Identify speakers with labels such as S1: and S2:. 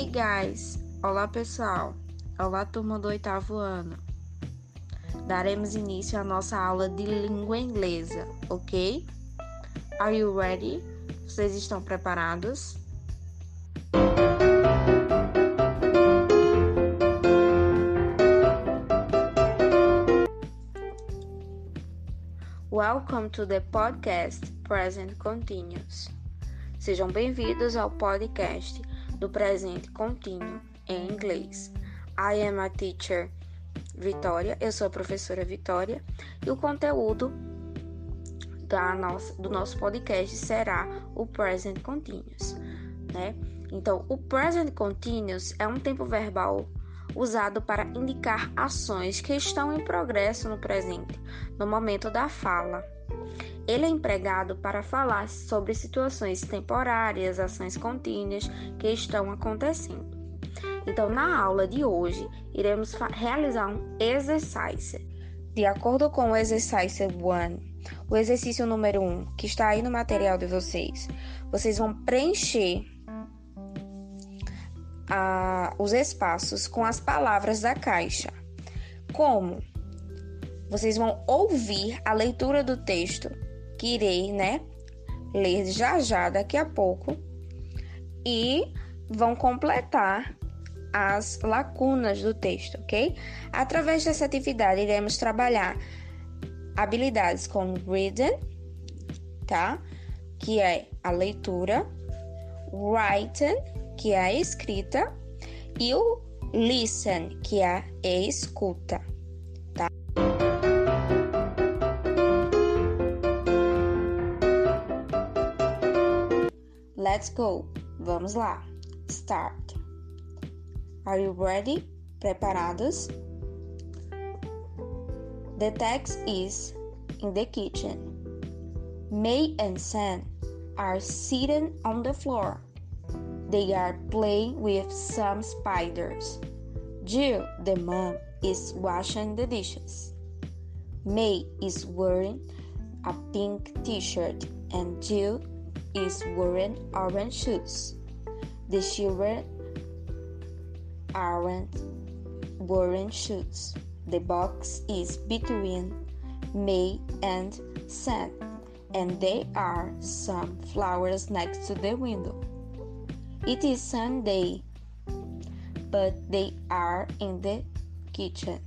S1: guys! Olá pessoal! Olá turma do oitavo ano! Daremos início à nossa aula de língua inglesa, ok? Are you ready? Vocês estão preparados? Welcome to the podcast Present Continuous. Sejam bem-vindos ao podcast do presente contínuo em inglês. I am a teacher Vitória, eu sou a professora Vitória e o conteúdo da nossa, do nosso podcast será o present continuous, né? Então, o present continuous é um tempo verbal usado para indicar ações que estão em progresso no presente, no momento da fala. Ele é empregado para falar sobre situações temporárias, ações contínuas que estão acontecendo. Então, na aula de hoje, iremos realizar um exercício. De acordo com o exercício 1, o exercício número 1, que está aí no material de vocês, vocês vão preencher a, os espaços com as palavras da caixa. Como? Vocês vão ouvir a leitura do texto, que irei, né, ler já já daqui a pouco, e vão completar as lacunas do texto, ok? Através dessa atividade, iremos trabalhar habilidades como reading, tá? Que é a leitura, writing, que é a escrita, e o listen, que é a escuta, Let's go. Vamos lá. Start. Are you ready? Preparados? The text is in the kitchen. May and Sam are sitting on the floor. They are playing with some spiders. Jill, the mom, is washing the dishes. May is wearing a pink t shirt and Jill is wearing orange shoes. The children aren't wearing shoes. The box is between May and Sam, and there are some flowers next to the window. It is Sunday, but they are in the kitchen.